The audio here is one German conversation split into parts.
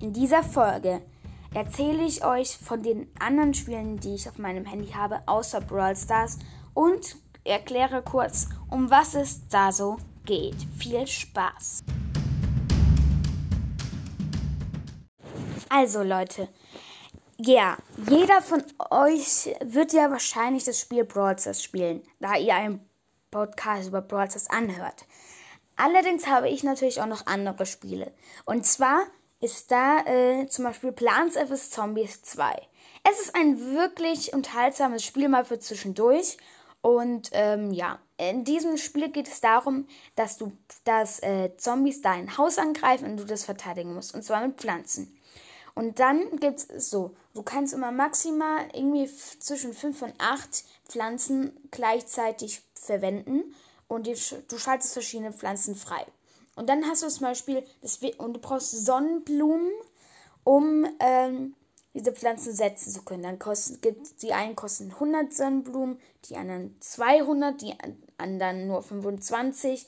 In dieser Folge erzähle ich euch von den anderen Spielen, die ich auf meinem Handy habe, außer Brawl Stars und erkläre kurz, um was es da so geht. Viel Spaß! Also Leute, ja, jeder von euch wird ja wahrscheinlich das Spiel Brawl Stars spielen, da ihr einen Podcast über Brawl Stars anhört. Allerdings habe ich natürlich auch noch andere Spiele. Und zwar ist da äh, zum Beispiel Plants vs. Zombies 2. Es ist ein wirklich unterhaltsames Spiel mal für zwischendurch. Und ähm, ja, in diesem Spiel geht es darum, dass du, dass äh, Zombies dein Haus angreifen und du das verteidigen musst. Und zwar mit Pflanzen. Und dann gibt es so, du kannst immer maximal irgendwie zwischen 5 und 8 Pflanzen gleichzeitig verwenden und die, du schaltest verschiedene Pflanzen frei. Und dann hast du zum Beispiel, das, und du brauchst Sonnenblumen, um ähm, diese Pflanzen setzen zu können. Dann kosten, gibt die einen kosten 100 Sonnenblumen, die anderen 200, die anderen nur 25.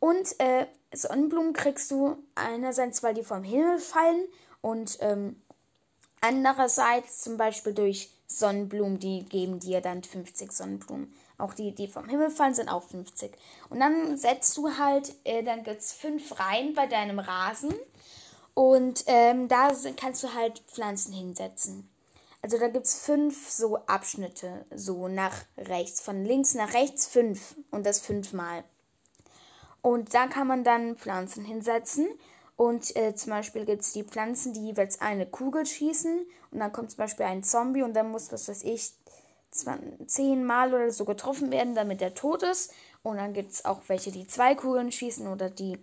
Und äh, Sonnenblumen kriegst du einerseits, weil die vom Himmel fallen und ähm, andererseits zum Beispiel durch Sonnenblumen, die geben dir dann 50 Sonnenblumen. Auch die, die vom Himmel fallen, sind auch 50. Und dann setzt du halt, äh, dann gibt es fünf Reihen bei deinem Rasen. Und ähm, da sind, kannst du halt Pflanzen hinsetzen. Also da gibt es fünf so Abschnitte, so nach rechts, von links nach rechts fünf und das fünfmal. Und da kann man dann Pflanzen hinsetzen. Und äh, zum Beispiel gibt es die Pflanzen, die jeweils eine Kugel schießen. Und dann kommt zum Beispiel ein Zombie und dann muss, was weiß ich, zehnmal oder so getroffen werden, damit er tot ist. Und dann gibt es auch welche, die zwei Kugeln schießen oder die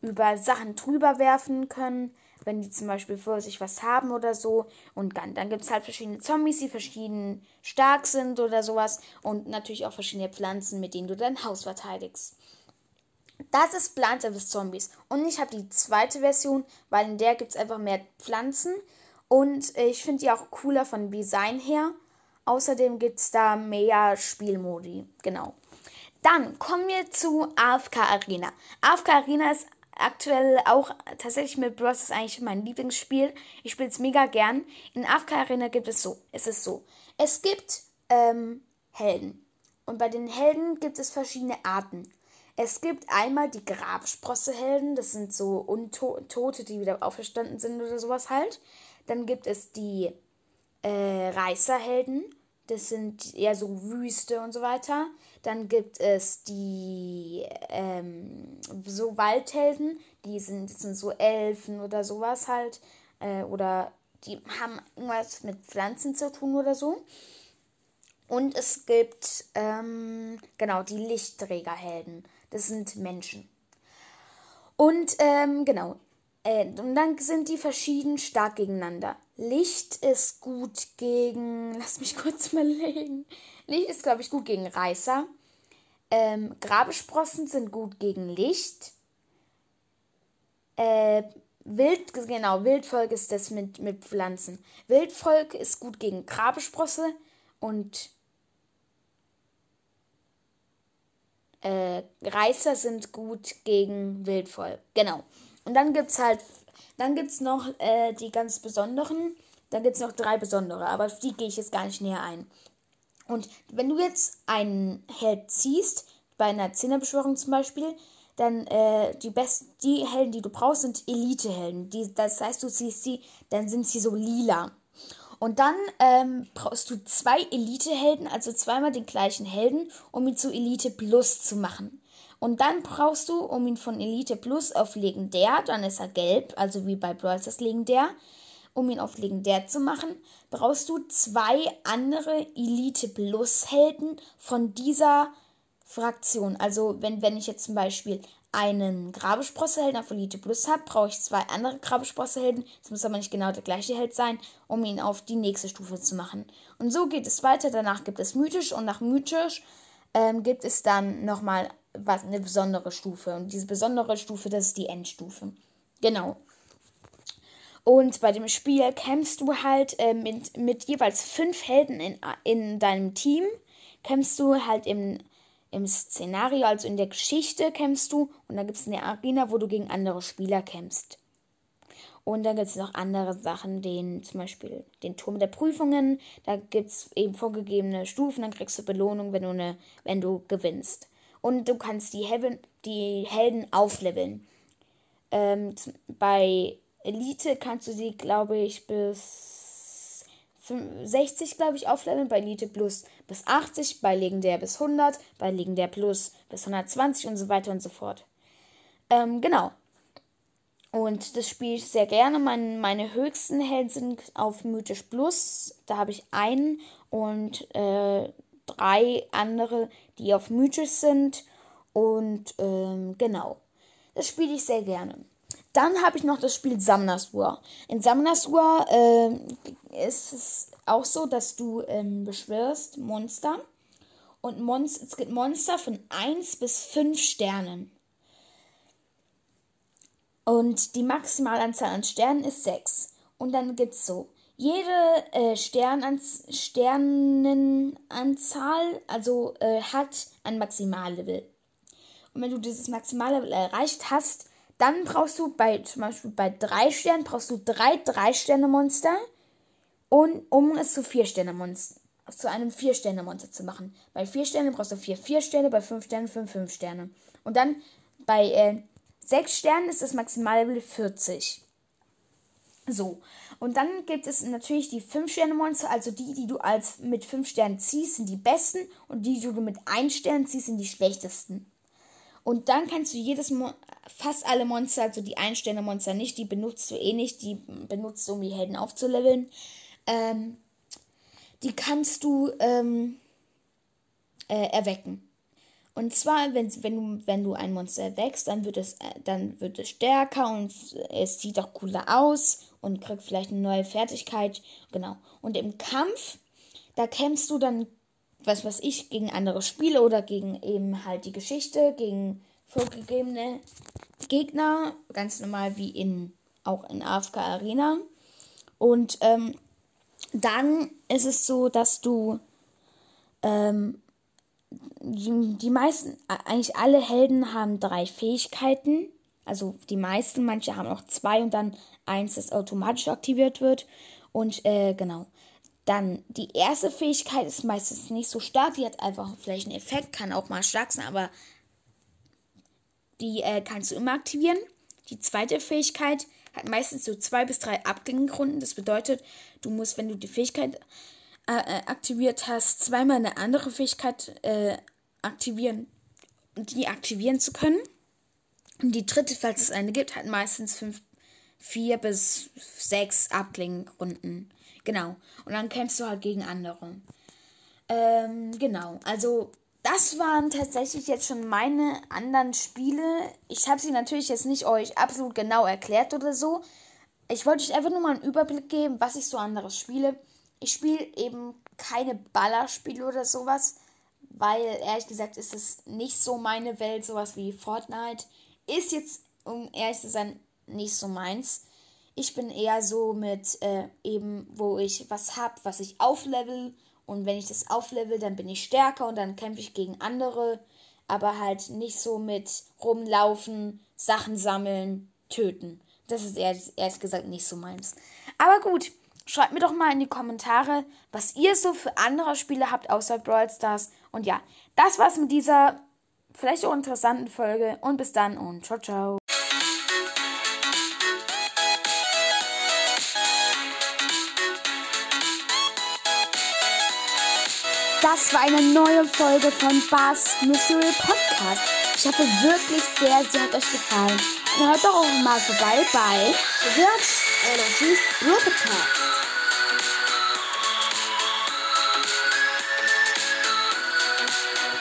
über Sachen drüber werfen können, wenn die zum Beispiel vor sich was haben oder so. Und dann, dann gibt es halt verschiedene Zombies, die verschieden stark sind oder sowas. Und natürlich auch verschiedene Pflanzen, mit denen du dein Haus verteidigst. Das ist Plants vs. Zombies. Und ich habe die zweite Version, weil in der gibt es einfach mehr Pflanzen. Und ich finde die auch cooler von Design her. Außerdem gibt es da mehr Spielmodi. Genau. Dann kommen wir zu AFK Arena. AFK Arena ist aktuell auch tatsächlich mit Bros. ist eigentlich mein Lieblingsspiel. Ich spiele es mega gern. In AFK Arena gibt es so. Es ist so. Es gibt ähm, Helden. Und bei den Helden gibt es verschiedene Arten. Es gibt einmal die Grabsprosse-Helden. Das sind so Untote, die wieder auferstanden sind oder sowas halt. Dann gibt es die äh, Reißerhelden. Das sind eher so Wüste und so weiter. Dann gibt es die ähm, so Waldhelden, die sind, sind so Elfen oder sowas halt. Äh, oder die haben irgendwas mit Pflanzen zu tun oder so. Und es gibt, ähm, genau, die Lichtträgerhelden. Das sind Menschen. Und ähm, genau, äh, und dann sind die verschieden stark gegeneinander. Licht ist gut gegen. Lass mich kurz mal legen. Licht ist, glaube ich, gut gegen Reißer. Ähm, Grabesprossen sind gut gegen Licht. Äh, Wild, genau, Wildvolk ist das mit, mit Pflanzen. Wildvolk ist gut gegen Grabesprosse und äh, Reißer sind gut gegen Wildvolk. Genau. Und dann gibt es halt dann gibt es noch äh, die ganz besonderen. Dann gibt es noch drei besondere, aber auf die gehe ich jetzt gar nicht näher ein. Und wenn du jetzt einen Held ziehst, bei einer Zehnerbeschwörung zum Beispiel, dann äh, die besten, die Helden, die du brauchst, sind Elite-Helden. das heißt, du ziehst sie, dann sind sie so lila. Und dann ähm, brauchst du zwei Elite-Helden, also zweimal den gleichen Helden, um ihn zu Elite Plus zu machen. Und dann brauchst du, um ihn von Elite Plus auf Legendär, dann ist er gelb, also wie bei Brawl das Legendär, um ihn auf Legendär zu machen, brauchst du zwei andere Elite Plus Helden von dieser Fraktion. Also wenn, wenn ich jetzt zum Beispiel einen Grabesprossehelden auf Elite Plus habe, brauche ich zwei andere Grabesprossehelden. Es muss aber nicht genau der gleiche Held sein, um ihn auf die nächste Stufe zu machen. Und so geht es weiter. Danach gibt es mythisch und nach mythisch ähm, gibt es dann nochmal was eine besondere Stufe. Und diese besondere Stufe, das ist die Endstufe. Genau. Und bei dem Spiel kämpfst du halt äh, mit, mit jeweils fünf Helden in, in deinem Team. Kämpfst du halt im, im Szenario, also in der Geschichte kämpfst du. Und da gibt es eine Arena, wo du gegen andere Spieler kämpfst. Und dann gibt es noch andere Sachen, den zum Beispiel den Turm der Prüfungen. Da gibt es eben vorgegebene Stufen, dann kriegst du Belohnung, wenn du, eine, wenn du gewinnst. Und du kannst die, Helden, die Helden aufleveln. Ähm, bei Elite kannst du sie, glaube ich, bis 60, glaube ich, aufleveln. Bei Elite Plus bis 80, bei Legendär bis 100, bei Legendär Plus bis 120 und so weiter und so fort. Ähm, genau. Und das spiele ich sehr gerne. Mein, meine höchsten Helden sind auf Mythisch Plus. Da habe ich einen und äh, drei andere, die auf Mythisch sind. Und ähm, genau. Das spiele ich sehr gerne. Dann habe ich noch das Spiel Samnasur. In Samnasur äh, ist es auch so, dass du ähm, beschwörst Monster. Und Monst es gibt Monster von 1 bis 5 Sternen. Und die Maximalanzahl an Sternen ist 6. Und dann gibt es so, jede äh, Sternanz Sternenanzahl also äh, hat ein Maximallevel. Und wenn du dieses Maximallevel erreicht hast, dann brauchst du bei zum Beispiel bei drei Sternen brauchst du drei drei Sterne Monster um es zu vier Sterne zu einem vier Sterne Monster zu machen. Bei vier Sternen brauchst du vier vier Sterne, bei fünf Sternen fünf fünf Sterne. Und dann bei äh, 6 Sternen ist das Maximallevel 40. So. Und dann gibt es natürlich die 5-Sterne-Monster, also die, die du als mit 5 Sternen ziehst, sind die besten und die, die du mit 1 Stern ziehst, sind die schlechtesten. Und dann kannst du jedes Mo fast alle Monster, also die 1-Sterne-Monster nicht, die benutzt du eh nicht, die benutzt du, um die Helden aufzuleveln. Ähm, die kannst du ähm, äh, erwecken. Und zwar, wenn, wenn, du, wenn du ein Monster wächst, dann wird, es, äh, dann wird es stärker und es sieht auch cooler aus und kriegt vielleicht eine neue Fertigkeit. Genau. Und im Kampf, da kämpfst du dann, was weiß ich, gegen andere Spiele oder gegen eben halt die Geschichte, gegen vorgegebene Gegner, ganz normal wie in auch in AFK Arena. Und ähm, dann ist es so, dass du ähm, die, die meisten, eigentlich alle Helden haben drei Fähigkeiten. Also die meisten, manche haben auch zwei und dann eins, das automatisch aktiviert wird. Und äh, genau. Dann die erste Fähigkeit ist meistens nicht so stark. Die hat einfach vielleicht einen Effekt, kann auch mal stark sein, aber die äh, kannst du immer aktivieren. Die zweite Fähigkeit hat meistens so zwei bis drei Abgängerunden. Das bedeutet, du musst, wenn du die Fähigkeit äh, äh, aktiviert hast, zweimal eine andere Fähigkeit äh, aktivieren, die aktivieren zu können. Und die dritte, falls es eine gibt, hat meistens fünf, vier bis sechs Abklingrunden. Genau. Und dann kämpfst du halt gegen andere. Ähm, genau. Also, das waren tatsächlich jetzt schon meine anderen Spiele. Ich habe sie natürlich jetzt nicht euch absolut genau erklärt oder so. Ich wollte euch einfach nur mal einen Überblick geben, was ich so anderes spiele. Ich spiele eben keine Ballerspiele oder sowas, weil ehrlich gesagt ist es nicht so meine Welt, sowas wie Fortnite. Ist jetzt, um ehrlich zu sein, nicht so meins. Ich bin eher so mit äh, eben, wo ich was hab, was ich auflevel. Und wenn ich das auflevel, dann bin ich stärker und dann kämpfe ich gegen andere. Aber halt nicht so mit rumlaufen, Sachen sammeln, töten. Das ist ehrlich, ehrlich gesagt nicht so meins. Aber gut, Schreibt mir doch mal in die Kommentare, was ihr so für andere Spiele habt außer Brawl Stars. Und ja, das war's mit dieser vielleicht auch interessanten Folge. Und bis dann und ciao, ciao. Das war eine neue Folge von Bars Mystery Podcast. Ich hoffe wirklich sehr, sie hat euch gefallen. Und hört doch auch mal vorbei bei Search Energies Podcast.